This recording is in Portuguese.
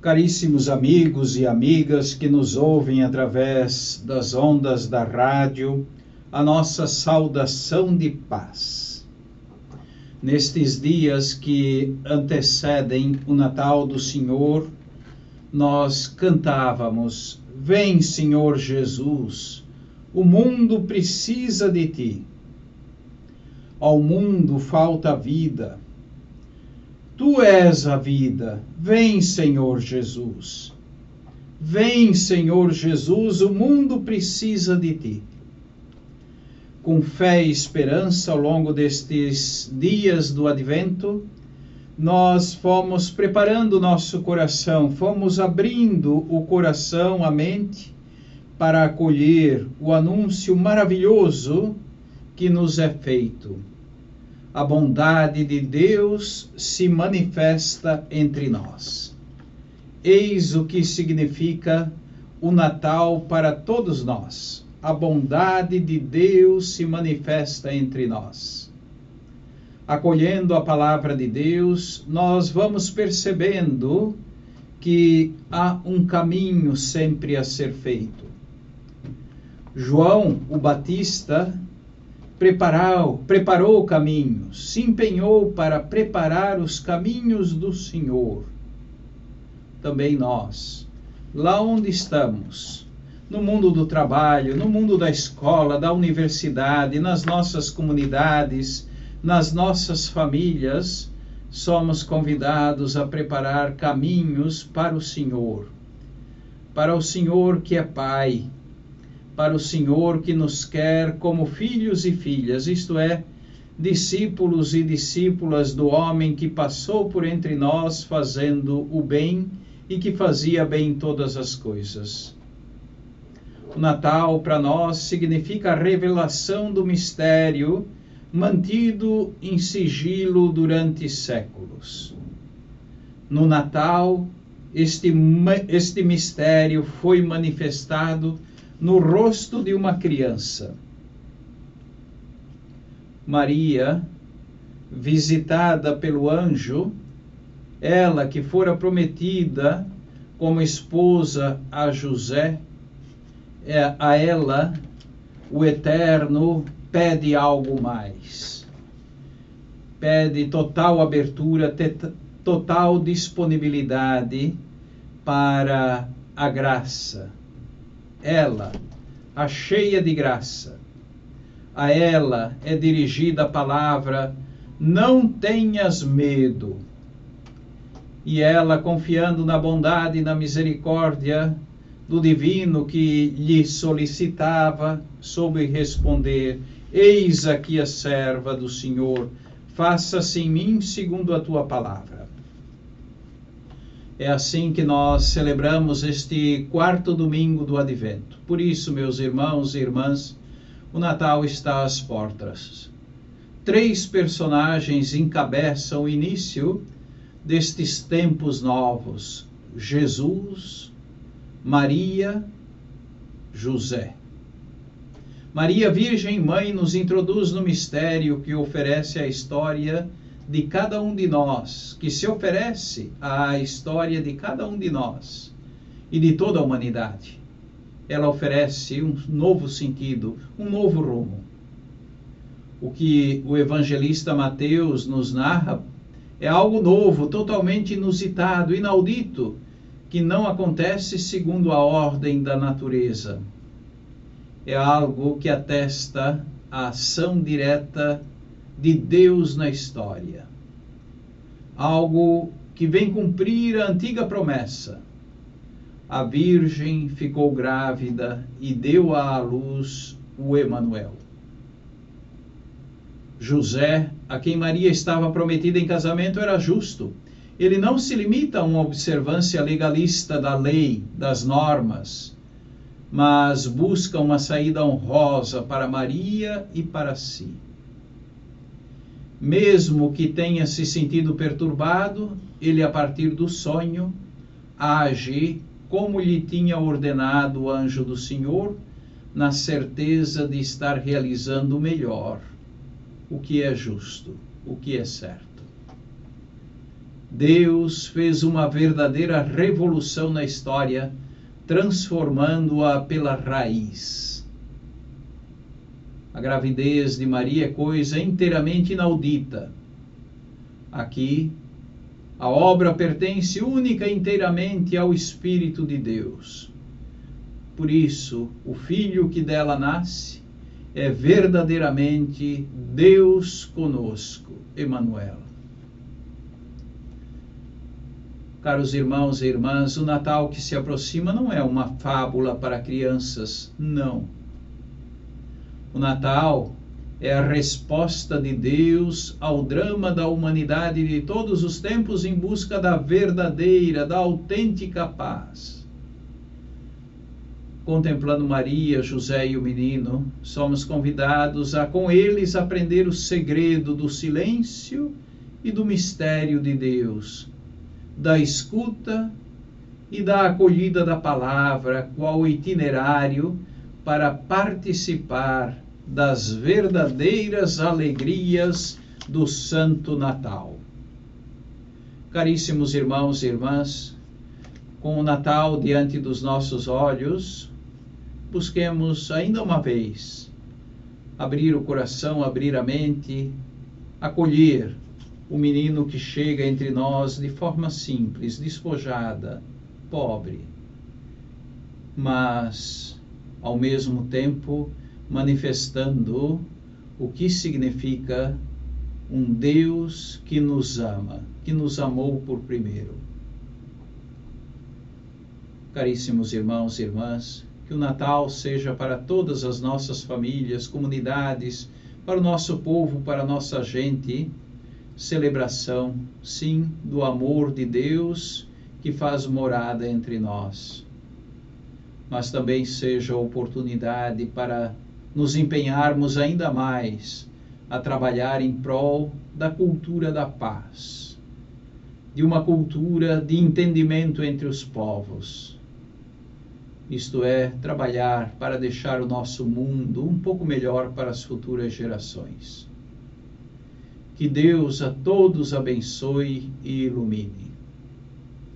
Caríssimos amigos e amigas que nos ouvem através das ondas da rádio, a nossa saudação de paz. Nestes dias que antecedem o Natal do Senhor, nós cantávamos: Vem, Senhor Jesus, o mundo precisa de ti. Ao mundo falta vida Tu és a vida. Vem, Senhor Jesus. Vem, Senhor Jesus, o mundo precisa de ti. Com fé e esperança ao longo destes dias do advento, nós fomos preparando nosso coração, fomos abrindo o coração, a mente, para acolher o anúncio maravilhoso que nos é feito a bondade de Deus se manifesta entre nós. Eis o que significa o Natal para todos nós. A bondade de Deus se manifesta entre nós. Acolhendo a palavra de Deus, nós vamos percebendo que há um caminho sempre a ser feito. João, o Batista, preparou, preparou o caminho, se empenhou para preparar os caminhos do Senhor. Também nós, lá onde estamos, no mundo do trabalho, no mundo da escola, da universidade, nas nossas comunidades, nas nossas famílias, somos convidados a preparar caminhos para o Senhor. Para o Senhor que é Pai, para o Senhor que nos quer como filhos e filhas, isto é, discípulos e discípulas do homem que passou por entre nós fazendo o bem e que fazia bem todas as coisas. O Natal para nós significa a revelação do mistério mantido em sigilo durante séculos. No Natal, este, este mistério foi manifestado no rosto de uma criança. Maria, visitada pelo anjo, ela que fora prometida como esposa a José, é, a ela o Eterno pede algo mais. Pede total abertura, total disponibilidade para a graça ela, a cheia de graça. A ela é dirigida a palavra: não tenhas medo. E ela, confiando na bondade e na misericórdia do divino que lhe solicitava, soube responder: Eis aqui a serva do Senhor, faça-se em mim segundo a tua palavra. É assim que nós celebramos este quarto domingo do Advento. Por isso, meus irmãos e irmãs, o Natal está às portas. Três personagens encabeçam o início destes tempos novos: Jesus, Maria, José. Maria, Virgem Mãe, nos introduz no mistério que oferece a história de cada um de nós, que se oferece à história de cada um de nós e de toda a humanidade. Ela oferece um novo sentido, um novo rumo. O que o evangelista Mateus nos narra é algo novo, totalmente inusitado, inaudito, que não acontece segundo a ordem da natureza. É algo que atesta a ação direta de Deus na história. Algo que vem cumprir a antiga promessa. A Virgem ficou grávida e deu à luz o Emanuel. José, a quem Maria estava prometida em casamento, era justo. Ele não se limita a uma observância legalista da lei, das normas, mas busca uma saída honrosa para Maria e para si mesmo que tenha se sentido perturbado, ele, a partir do sonho, age como lhe tinha ordenado o anjo do Senhor, na certeza de estar realizando o melhor, o que é justo, o que é certo. Deus fez uma verdadeira revolução na história, transformando-a pela raiz. A gravidez de Maria é coisa inteiramente inaudita. Aqui, a obra pertence única e inteiramente ao Espírito de Deus. Por isso, o filho que dela nasce é verdadeiramente Deus conosco, Emanuel. Caros irmãos e irmãs, o Natal que se aproxima não é uma fábula para crianças, não. O Natal é a resposta de Deus ao drama da humanidade de todos os tempos em busca da verdadeira, da autêntica paz. Contemplando Maria, José e o menino, somos convidados a com eles aprender o segredo do silêncio e do mistério de Deus da escuta e da acolhida da palavra, qual itinerário para participar das verdadeiras alegrias do Santo Natal. Caríssimos irmãos e irmãs, com o Natal diante dos nossos olhos, busquemos ainda uma vez abrir o coração, abrir a mente, acolher o menino que chega entre nós de forma simples, despojada, pobre, mas ao mesmo tempo manifestando o que significa um Deus que nos ama, que nos amou por primeiro. Caríssimos irmãos e irmãs, que o Natal seja para todas as nossas famílias, comunidades, para o nosso povo, para a nossa gente celebração, sim, do amor de Deus que faz morada entre nós. Mas também seja oportunidade para nos empenharmos ainda mais a trabalhar em prol da cultura da paz, de uma cultura de entendimento entre os povos. Isto é, trabalhar para deixar o nosso mundo um pouco melhor para as futuras gerações. Que Deus a todos abençoe e ilumine.